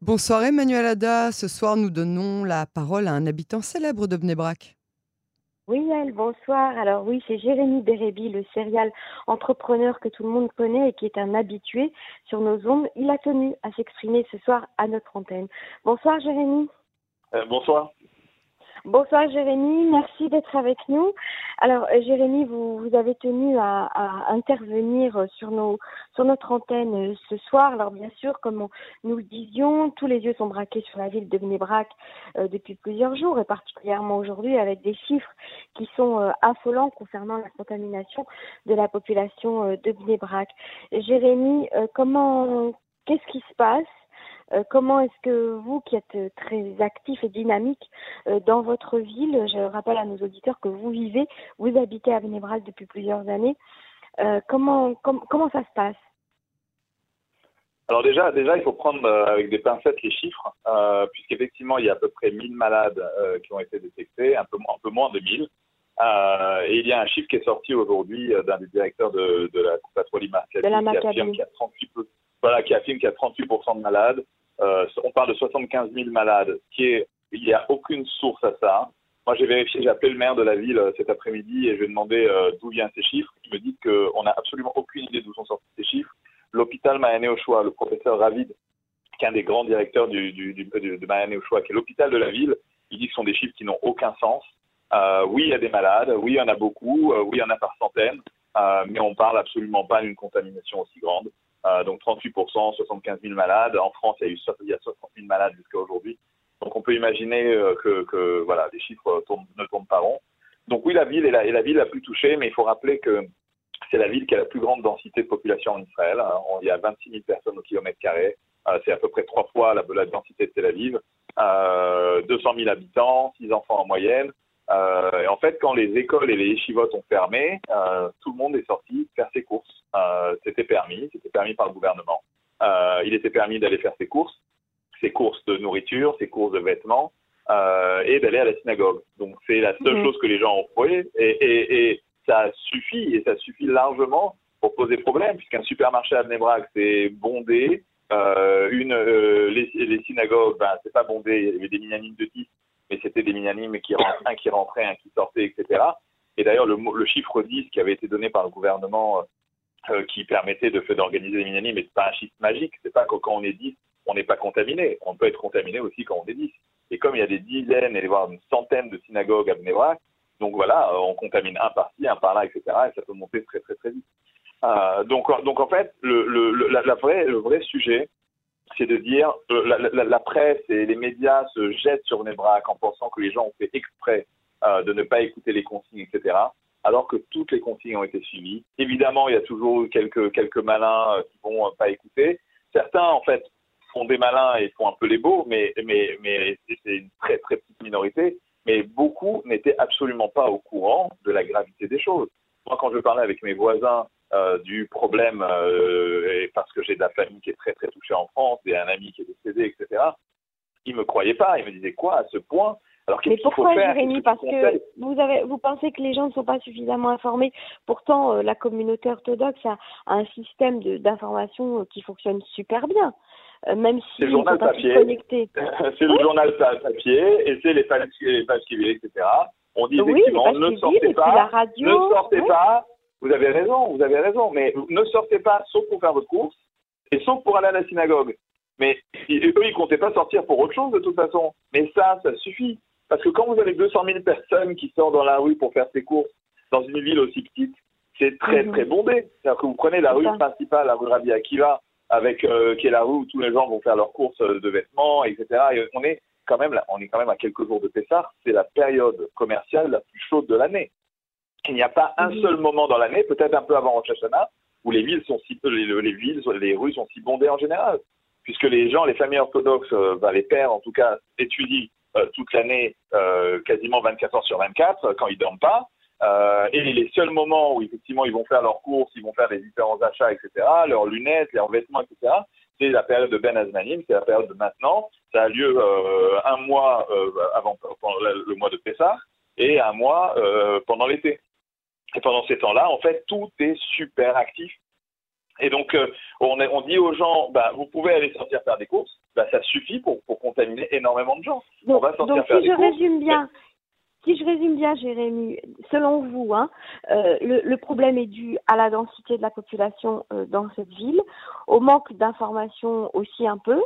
Bonsoir Emmanuel Ada. Ce soir, nous donnons la parole à un habitant célèbre de Bnébrac. Oui, elle, bonsoir. Alors oui, c'est Jérémy Bérébi, le serial entrepreneur que tout le monde connaît et qui est un habitué sur nos ondes. Il a tenu à s'exprimer ce soir à notre antenne. Bonsoir Jérémy. Euh, bonsoir. Bonsoir Jérémy, merci d'être avec nous. Alors euh, Jérémy, vous, vous avez tenu à, intervenir sur, nos, sur notre antenne euh, ce soir. Alors bien sûr, comme nous le disions, tous les yeux sont braqués sur la ville de Bnébrac euh, depuis plusieurs jours et particulièrement aujourd'hui avec des chiffres qui sont euh, affolants concernant la contamination de la population de Bnébrac. Jérémy, comment qu'est-ce qui se passe euh, comment est-ce que vous, qui êtes euh, très actif et dynamique euh, dans votre ville, je rappelle à nos auditeurs que vous vivez, vous habitez à Vénébral depuis plusieurs années, comment, comment ça se passe? Alors déjà, déjà, il faut prendre avec des pincettes les chiffres, puisqu'effectivement, il y a à peu près 1000 malades qui ont été détectés, un peu, un peu moins de 1000. et il y a un chiffre qui est sorti aujourd'hui d'un des directeurs de, de la patrouille Maccabi, qui affirme qu'il y a 38 voilà, qui affirme qu'il y a 38% de malades. Euh, on parle de 75 000 malades, il n'y a aucune source à ça. Moi, j'ai vérifié, j'ai appelé le maire de la ville euh, cet après-midi et je lui ai demandé euh, d'où viennent ces chiffres. Il me dit qu'on n'a absolument aucune idée d'où sont sortis ces chiffres. L'hôpital Mayané Ochoa, le professeur Ravid, qui est un des grands directeurs du, de Mayané Ochoa, qui est l'hôpital de la ville, il dit que ce sont des chiffres qui n'ont aucun sens. Oui, il y a des malades, oui, il y en a beaucoup, oui, il y en a par centaines, mais on parle absolument pas d'une contamination aussi grande. Euh, donc 38%, 75 000 malades. En France, il y a eu il y a 60 000 malades jusqu'à aujourd'hui. Donc on peut imaginer euh, que, voilà, les chiffres tournent, ne tournent pas rond. Donc oui, la ville est la, ville la plus touchée, mais il faut rappeler que c'est la ville qui a la plus grande densité de population en Israël. Hein. Il y a 26 000 personnes au kilomètre carré. Euh, c'est à peu près trois fois la, la densité de Tel Aviv. Euh, 200 000 habitants, 6 enfants en moyenne. Euh, et en fait, quand les écoles et les chivotes ont fermé, euh, tout le monde est sorti faire ses courses. Euh, c'était permis, c'était permis par le gouvernement. Euh, il était permis d'aller faire ses courses, ses courses de nourriture, ses courses de vêtements, euh, et d'aller à la synagogue. Donc c'est la seule mmh. chose que les gens ont fait, et, et, et, ça suffit, et ça suffit largement pour poser problème, puisqu'un supermarché à Bnebrak, c'est bondé, euh, une, euh, les, les, synagogues, ben, c'est pas bondé, il y avait des minanimes de 10, mais c'était des minanimes qui rentraient, un qui rentrait, un qui sortait, etc. Et d'ailleurs, le, chiffre 10 qui avait été donné par le gouvernement euh, qui permettait de d'organiser les minanimes, mais c'est pas un chiffre magique, c'est pas que quand on est 10, on n'est pas contaminé. On peut être contaminé aussi quand on est 10. Et comme il y a des dizaines et voire une centaine de synagogues à Bnebrak, donc voilà, on contamine un par-ci, un par-là, etc. Et ça peut monter très très très vite. Euh, donc, donc en fait, le, le, le vrai sujet, c'est de dire euh, la, presse et les médias se jettent sur Nebrac en pensant que les gens ont fait exprès euh, de ne pas écouter les consignes, etc. Alors que toutes les consignes ont été suivies. Évidemment, il y a toujours quelques quelques malins euh, qui vont euh, pas écouter. Certains, en fait, font des malins et font un peu les beaux, mais mais mais c'est une très très petite minorité. Mais beaucoup n'étaient absolument pas au courant de la gravité des choses. Moi, quand je parlais avec mes voisins euh, du problème, euh, et parce que j'ai de la famille qui est très très touchée en France, et un ami qui est décédé, etc. Il me croyait pas, il me disait quoi à ce point? Alors, Mais pourquoi, Jérémy? Parce que vous, avez, vous pensez que les gens ne sont pas suffisamment informés. Pourtant, euh, la communauté orthodoxe a, a un système d'information qui fonctionne super bien. Même si c'est le journal papier, c'est le journal papier et c'est les pages, les pages etc. On dit oui, effectivement, ne sortez pas, radio, ne sortez pas, vous avez raison, vous avez raison, mais ne sortez pas sauf pour faire votre course et sauf pour aller à la synagogue. Mais eux, ils comptaient pas sortir pour autre chose de toute façon. Mais ça, ça suffit. Parce que quand vous avez 200 000 personnes qui sortent dans la rue pour faire ses courses dans une ville aussi petite, c'est très mhm. très bondé. C'est-à-dire que vous prenez la rue ça. principale, la rue Rabbi Akiva, avec euh, qui est la rue où tous les gens vont faire leurs courses de vêtements, etc. Et on est quand même là, on est quand même à quelques jours de Pessah. C'est la période commerciale la plus chaude de l'année. Il n'y a pas un seul moment dans l'année, peut-être un peu avant Rosh Hashanah, où les villes sont si les, les villes, les rues sont si bondées en général, puisque les gens, les familles orthodoxes, euh, bah, les pères en tout cas, étudient euh, toute l'année, euh, quasiment 24 heures sur 24, euh, quand ils dorment pas. Et les seuls moments où effectivement ils vont faire leurs courses, ils vont faire les différents achats, etc., leurs lunettes, leurs vêtements, etc., c'est la période de Ben Azmanim, c'est la période de maintenant. Ça a lieu un mois avant le mois de Pessah et un mois pendant l'été. Et pendant ces temps-là, en fait, tout est super actif. Et donc, euh, on, est, on, dit aux gens, bah, vous pouvez aller sortir faire des courses, bah, ça suffit pour, pour contaminer énormément de gens. Donc, On va donc si je résume bien, si je résume bien, Jérémy, selon vous, hein, euh, le, problème est dû à la densité de la population euh, dans cette ville, au manque d'informations aussi un peu,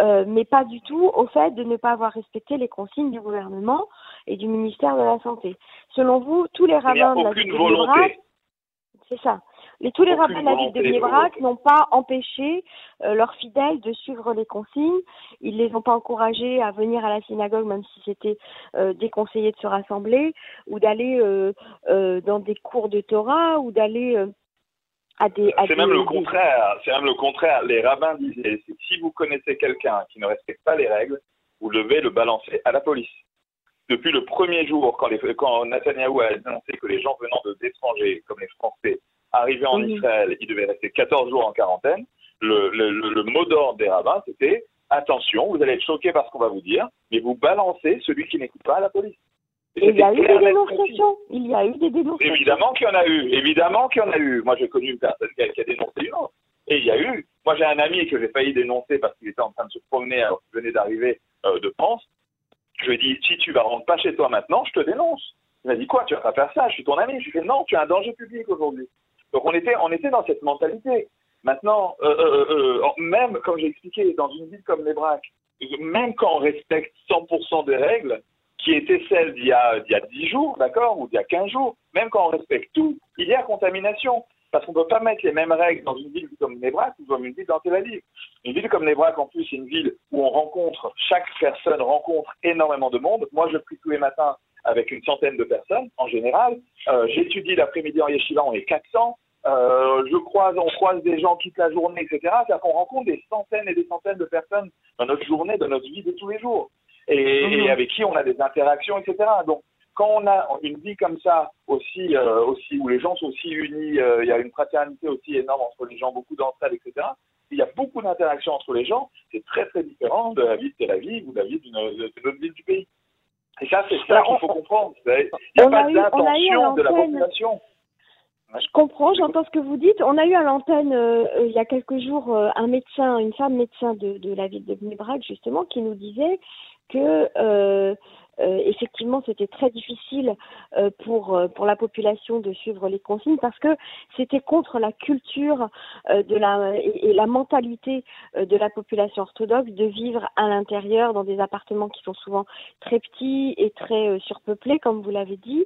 euh, mais pas du tout au fait de ne pas avoir respecté les consignes du gouvernement et du ministère de la Santé. Selon vous, tous les rabbins de la ville de c'est ça. Les, tous les rabbins de la ville de n'ont pas empêché euh, leurs fidèles de suivre les consignes. Ils les ont pas encouragés à venir à la synagogue, même si c'était euh, déconseillé de se rassembler, ou d'aller euh, dans des cours de Torah, ou d'aller c'est même le contraire. C'est même le contraire. Les rabbins disaient si vous connaissez quelqu'un qui ne respecte pas les règles, vous devez le balancer à la police. Depuis le premier jour, quand, les, quand Netanyahou a annoncé que les gens venant d'étrangers, comme les Français, arrivaient en Israël, ils devaient rester 14 jours en quarantaine, le, le, le mot d'ordre des rabbins, c'était attention, vous allez être choqués par ce qu'on va vous dire, mais vous balancez celui qui n'écoute pas à la police il y a eu des dénonciations. Il y a eu des dénonciations. Évidemment qu'il y en a eu. Évidemment qu'il y en a eu. Moi, j'ai connu une personne qui a, dénoncé une autre. Et il y a eu. Moi, j'ai un ami que j'ai failli dénoncer parce qu'il était en train de se promener alors qu'il venait d'arriver euh, de France. Je lui ai dit si tu vas rentrer pas chez toi maintenant, je te dénonce. Il m'a dit quoi Tu vas pas faire ça? Je suis ton ami. Je lui ai dit non, tu es un danger public aujourd'hui. Donc on était, on était dans cette mentalité. Maintenant, euh, euh, même comme j'ai expliqué, dans une ville comme les Braques, même quand on respecte 100% des règles, qui était celle d'il y a, d'il y a 10 jours, d'accord, ou d'il y a 15 jours, même quand on respecte tout, il y a contamination. Parce qu'on ne peut pas mettre les mêmes règles dans une ville comme Nebraska ou dans une ville dans Tel Aviv. Une ville comme Nebraska, en plus, c'est une ville où on rencontre, chaque personne rencontre énormément de monde. Moi, je prie tous les matins avec une centaine de personnes, en général. Euh, j'étudie l'après-midi en Yeshiva, on est 400. Euh, je croise, on croise des gens toute la journée, etc. C'est-à-dire qu'on rencontre des centaines et des centaines de personnes dans notre journée, dans notre vie de tous les jours et, mhm. avec qui on a des interactions, etc. Donc, quand on a une vie comme ça aussi, euh, aussi où les gens sont aussi unis, euh, il y a une fraternité aussi énorme entre les gens, beaucoup d'entraide, etc. Il y a beaucoup d'interactions entre les gens. C'est très très différent de la vie de Tel Aviv ou de la vie d'une autre ville du pays. Et ça, c'est ça qu'il faut comprendre. Il n'y a pas d'intention de la population. Je comprends, j'entends ce que vous dites. On a eu à l'antenne euh, il y a quelques jours un médecin, une femme médecin de, de la ville de Bnebrak justement, qui nous disait que euh, euh, effectivement, c'était très difficile euh, pour euh, pour la population de suivre les consignes parce que c'était contre la culture de la et, la mentalité de la population orthodoxe de vivre à l'intérieur dans des appartements qui sont souvent très petits et très surpeuplés, comme vous l'avez dit,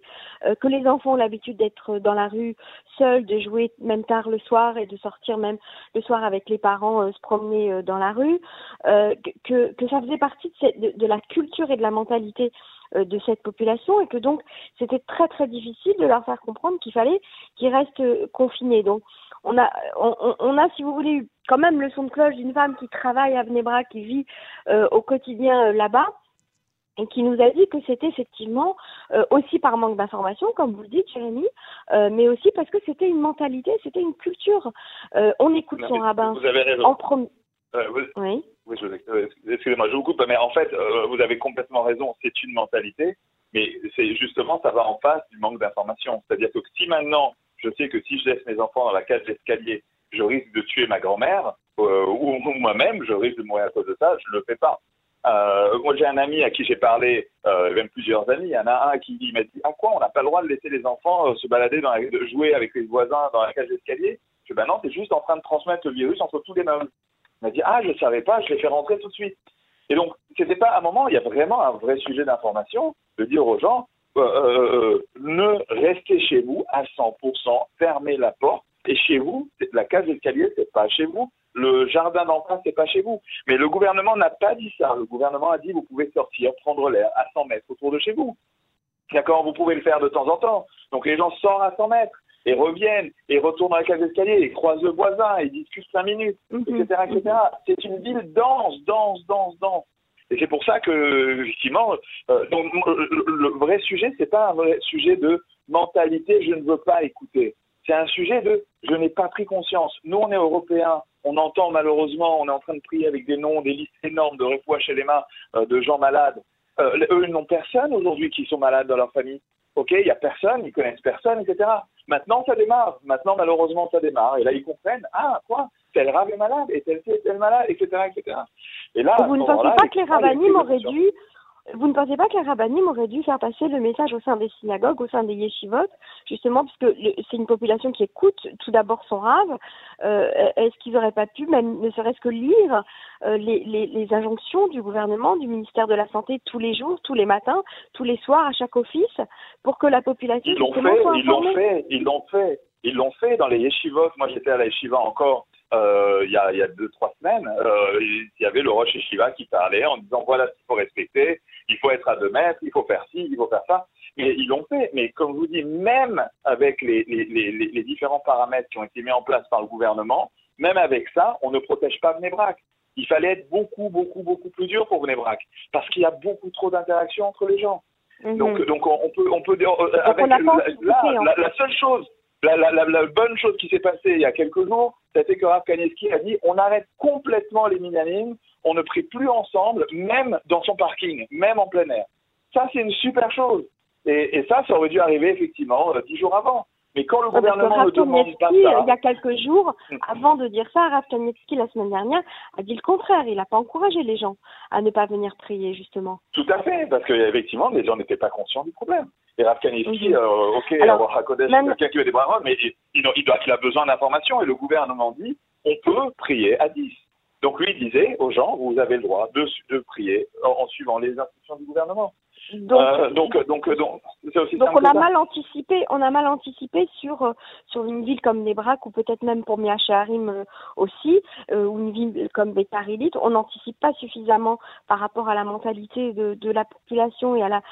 que les enfants ont l'habitude d'être dans la rue seuls, de jouer même tard le soir et de sortir même le soir avec les parents se promener dans la rue, que que ça faisait partie de, de la culture et de la mentalité euh, de cette population et que donc c'était très très difficile de leur faire comprendre qu'il fallait qu'ils restent euh, confinés. Donc on a, on, a, si vous voulez, quand même le son de cloche d'une femme qui travaille à Vnebra, qui vit euh, au quotidien là-bas, et qui nous a dit que c'était effectivement aussi par manque d'information, comme vous le dites, Jérémy, mais aussi parce que c'était une mentalité, c'était une culture. on écoute son rabbin en premier. Oui. Oui, excusez-moi, je vous coupe, mais en fait, euh, vous avez complètement raison, c'est une mentalité, mais c'est justement, ça va en face du manque d'information. C'est-à-dire que si maintenant, je sais que si je laisse mes enfants dans la cage d'escalier, je risque de tuer ma grand-mère, euh, ou, moi-même, je risque de mourir à cause de ça, je ne le fais pas. Euh, moi, j'ai un ami à qui j'ai parlé, même plusieurs amis. Il y en a un qui m'a dit À quoi on n'a pas le droit de laisser les enfants se balader, dans de jouer avec les voisins dans la cage d'escalier? Je dis Ben non, c'est juste en train de transmettre le virus entre tous les meubles. M'a dit Ah, je ne savais pas, je l'ai fait rentrer tout de suite. Et donc, c'était pas un moment, il y a vraiment un vrai sujet d'information de dire aux gens euh, euh, euh, ne restez chez vous à 100%, fermez la porte. Et chez vous, la case d'escalier, c'est pas chez vous. Le jardin d'en face, c'est pas chez vous. Mais le gouvernement n'a pas dit ça. Le gouvernement a dit vous pouvez sortir, prendre l'air à 100 mètres autour de chez vous. D'accord Vous pouvez le faire de temps en temps. Donc les gens sortent à 100 mètres et reviennent et retournent dans la cage d'escalier et croisent le voisin et discutent cinq minutes, etc., mhm. etc. C'est une ville dense, dense, dense, dense. Et c'est pour ça que, effectivement, euh, donc, le, vrai sujet, c'est pas un vrai sujet de mentalité, je ne veux pas écouter. C'est un sujet de je n'ai pas pris conscience. Nous, on est européens, on entend malheureusement, on est en train de prier avec des noms, des listes énormes de refouach chez les mains euh, de gens malades. Euh, eux, ils n'ont personne aujourd'hui qui sont malades dans leur famille. OK, il n'y a personne, ils connaissent personne, etc. Maintenant, ça démarre. Maintenant, malheureusement, ça démarre. Et là, ils comprennent, ah, quoi? Tel rave est malade, et tel est tel malade, etc., etc. Et là, vous ne pensez pas que les rabbinim auraient dû vous ne pensez pas que les rabbinim auraient dû faire passer le message au sein des synagogues, au sein des yeshivot, justement, parce que c'est une population qui écoute tout d'abord son rave. Euh, est-ce qu'ils n'auraient pas pu, même ne serait-ce que lire euh, les, les, les, injonctions du gouvernement, du ministère de la Santé tous les jours, tous les matins, tous les soirs, à chaque office, pour que la population ils l'ont fait, ils l'ont fait, ils l'ont fait, ils l'ont fait dans les yeshivot. Moi, j'étais à la yeshiva encore il, y a, il y a deux, trois semaines, euh, il y avait le Roche Shiva qui parlait en disant voilà ce qu'il faut respecter, il faut être à deux mètres, il faut faire ci, il faut faire ça. Mais ils l'ont fait. Mais comme je vous dis, même avec les, les, les, les, différents paramètres qui ont été mis en place par le gouvernement, même avec ça, on ne protège pas Vnebrac. Il fallait être beaucoup, beaucoup, beaucoup plus dur pour Vnebrac parce qu'il y a beaucoup trop d'interactions entre les gens. Mhm. Donc, donc on peut, on peut, euh, avec, la, la, seule chose la, la, la, bonne chose qui s'est passée il y a quelques jours, c'était que Rav Kaneski a dit on arrête complètement les minanim, on ne prie plus ensemble, même dans son parking, même en plein air. Ça, c'est une super chose. Et, et, ça, ça aurait dû arriver effectivement euh, dix jours avant. Mais quand le gouvernement ne demande pas ça... Il y a quelques jours, mm. avant de dire ça, Rav la semaine dernière, a dit le contraire. Il n'a pas encouragé les gens à ne pas venir prier, justement. Tout à fait, parce qu'effectivement, les gens n'étaient pas conscients du problème. Et Rav Kanievski, euh, ok, avoir Hakodesh, quelqu'un qui veut des bras mais il, il, doit, il a besoin d'informations. Et le gouvernement dit, on peut prier à 10. Donc lui disait aux gens, vous avez le droit de, de prier en, suivant les instructions du gouvernement. Donc, euh, donc, donc, donc, aussi donc on a mal anticipé, on a mal anticipé sur euh, sur une ville comme Nebrak ou peut-être même pour Miacharim euh, aussi, euh, ou une ville comme Betarilit, on n'anticipe pas suffisamment par rapport à la mentalité de, de la population et à la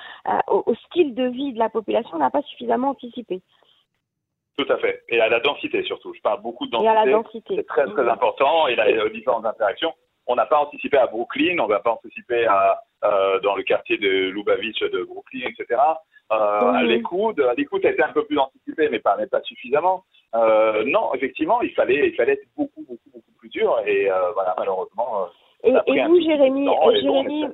au, au, style de vie de la population, on n'a pas suffisamment anticipé. Tout à fait. Et à la densité surtout. Je parle beaucoup de densité. Et à la densité. C'est très très important. Et là, il y a différentes interactions. On n'a pas anticipé à Brooklyn, on n'a pas anticipé à, euh, dans le quartier de Lubavitch de Brooklyn, etc. Euh, À l'écoute, à l'écoute a été un peu plus anticipé, mais pas, mais pas suffisamment. Euh, non, effectivement, il fallait, il fallait être beaucoup, beaucoup, beaucoup plus dur. Et euh, voilà, malheureusement, et, et vous, Jérémy, Jérémy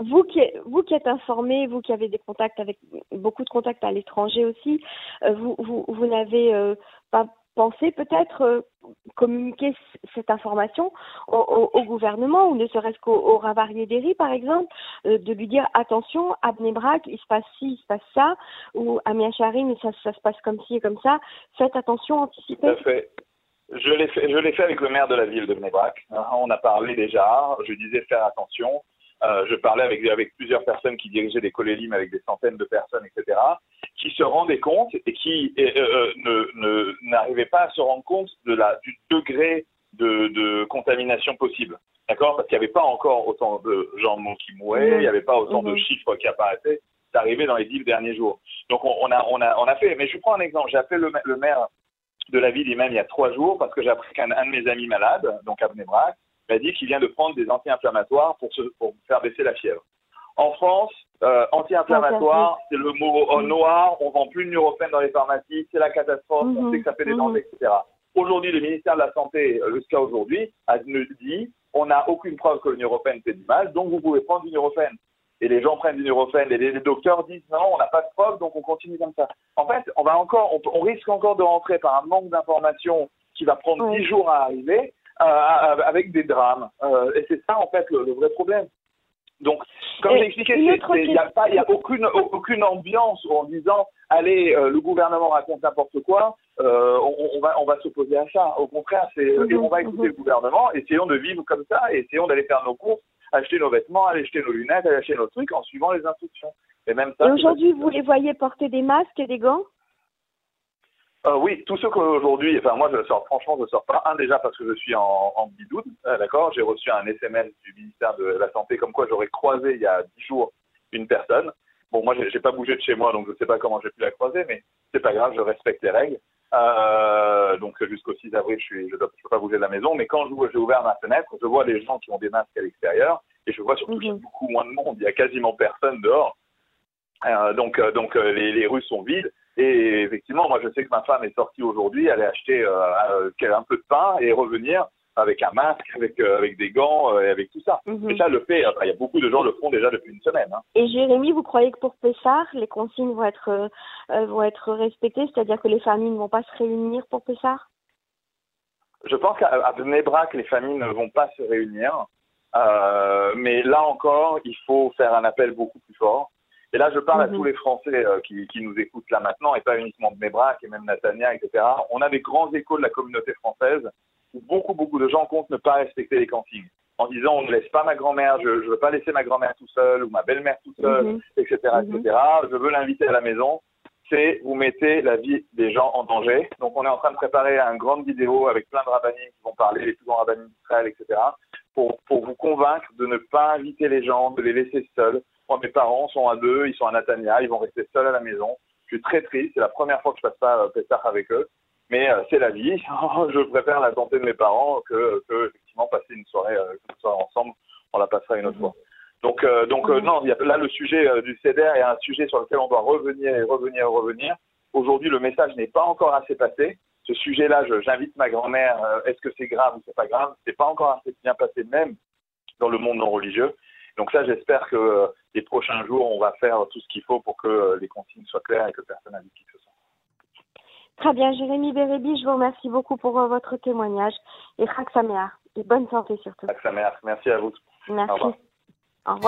vous, qui, vous qui êtes informé, vous qui avez des contacts avec beaucoup de contacts à l'étranger aussi, vous, vous, vous n'avez pas pensé peut-être communiquer cette information au, au, gouvernement ou ne serait-ce qu'au au Ravarier d'Eri, par exemple, de lui dire attention, à Bnebrak, il se passe ci, il se passe ça, ou à Miacharim, ça, ça se passe comme ci et comme ça. Faites attention, anticipez. Tout à fait. Je l'ai fait, fait avec le maire de la ville de Bnebrak. Hein, on a parlé déjà. Je disais faire attention. Euh, je parlais avec, avec plusieurs personnes qui dirigeaient des colélimes avec des centaines de personnes, etc., qui se rendaient compte et qui euh, euh, n'arrivaient pas à se rendre compte de la, du degré de, de contamination possible. D'accord? Parce qu'il n'y avait pas encore autant de gens qui mouraient, il n'y avait pas autant de chiffres qui apparaissaient. C'est arrivé dans les dix derniers jours. Donc on, on, a, on, a, on a fait. Mais je prends un exemple. J'ai appelé le, le maire de la ville même il y a trois jours parce que j'ai appris qu'un de mes amis malades, donc à Bnebrak, m'a dit qu'il vient de prendre des anti-inflammatoires pour, se, pour faire baisser la fièvre. En France, euh, anti-inflammatoire, c'est le mot noir, on vend plus de Nurofen dans les pharmacies, c'est la catastrophe, on mhm. sait que ça fait des dangers, mhm. etc. Aujourd'hui, le ministère de la Santé, euh, jusqu'à aujourd'hui, a dit on n'a aucune preuve que le Nurofen fait du mal, donc vous pouvez prendre du Nurofen et les gens prennent du Nurofen et les, docteurs disent non, on n'a pas de preuve, donc on continue comme ça. En fait, on va encore, on, risque encore de rentrer par un manque d'informations qui va prendre dix jours à arriver, avec des drames. Euh, et c'est ça en fait le, vrai problème. Donc, comme j'ai expliqué, il n'y a, pas, a aucune, aucune ambiance en disant allez, euh, le gouvernement raconte n'importe quoi, euh, on, on, va, on va s'opposer à ça. Au contraire, c'est, mhm, on va écouter mhm. le gouvernement, essayons de vivre comme ça, essayons d'aller faire nos courses acheter nos vêtements, aller acheter nos lunettes, aller acheter nos trucs en suivant les instructions. Et même ça. Et aujourd'hui, vous les voyez porter des masques et des gants? Euh, oui, tous ceux qu'aujourd'hui, enfin moi je sors, franchement je sors pas. Un déjà parce que je suis en, en bidoune, euh, d'accord? J'ai reçu un SMS du ministère de la santé comme quoi j'aurais croisé il y a dix jours une personne. Bon moi j'ai pas bougé de chez moi donc je sais pas comment j'ai pu la croiser, mais c'est pas grave, je respecte les règles. Euh, donc jusqu'au 6 avril, je suis, je ne peux pas bouger de la maison. Mais quand j'ai ouvert ma fenêtre, je vois les gens qui ont des masques à l'extérieur et je vois surtout qu'il y a beaucoup moins de monde. Il y a quasiment personne dehors. Euh, donc, donc les, les, rues sont vides. Et effectivement, moi, je sais que ma femme est sortie aujourd'hui, aller acheter euh, un peu de pain et revenir avec un masque, avec, euh, avec des gants euh, et avec tout ça. Mhm. Et ça, le fait, il y a beaucoup de gens le font déjà depuis une semaine. Hein. Et Jérémy, vous croyez que pour Pessar, les consignes vont être, euh, vont être respectées, c'est-à-dire que les familles ne vont pas se réunir pour Pessar Je pense qu'à Bnebrak, les familles ne vont pas se réunir. Euh, mais là encore, il faut faire un appel beaucoup plus fort. Et là, je parle à Mhm. tous les Français euh, qui, qui nous écoutent là maintenant, et pas uniquement de Mébrac et même Natania, etc. On a des grands échos de la communauté française où beaucoup, beaucoup de gens comptent ne pas respecter les consignes en disant on ne laisse pas ma grand-mère, je ne veux pas laisser ma grand-mère tout seul ou ma belle-mère tout seul, Mhm. etc., Mhm. etc. Je veux l'inviter à la maison. C'est vous mettez la vie des gens en danger. Donc on est en train de préparer une grande vidéo avec plein de rabbinines qui vont parler, les plus grands rabbinines d'Israël, etc. Pour, pour vous convaincre de ne pas inviter les gens, de les laisser seuls. Moi, mes parents sont à deux, ils sont à Natania, ils vont rester seuls à la maison. Je suis très triste, c'est la première fois que je passe pas euh, Pessah avec eux. Mais euh, c'est la vie. je préfère la santé de mes parents que, que effectivement passer une soirée, euh, une soirée ensemble. On la passera une autre fois. Donc, euh, donc euh, Mhm. non, il y a, là le sujet euh, du CEDER est un sujet sur lequel on doit revenir et revenir et revenir. Aujourd'hui, le message n'est pas encore assez passé. Ce sujet-là, je- j'invite ma grand-mère. euh, Est-ce que c'est grave ou c'est pas grave? C'est pas encore assez bien passé, même dans le monde non religieux. Donc ça, j'espère que euh, les prochains jours, on va faire tout ce qu'il faut pour que euh, les consignes soient claires et que personne n'invite qui que ce soit. Très bien, Jérémy Bérébi, je vous remercie beaucoup pour euh, votre témoignage et Chag Sameach et bonne santé surtout. Merci à vous. Merci. Au revoir. Au revoir.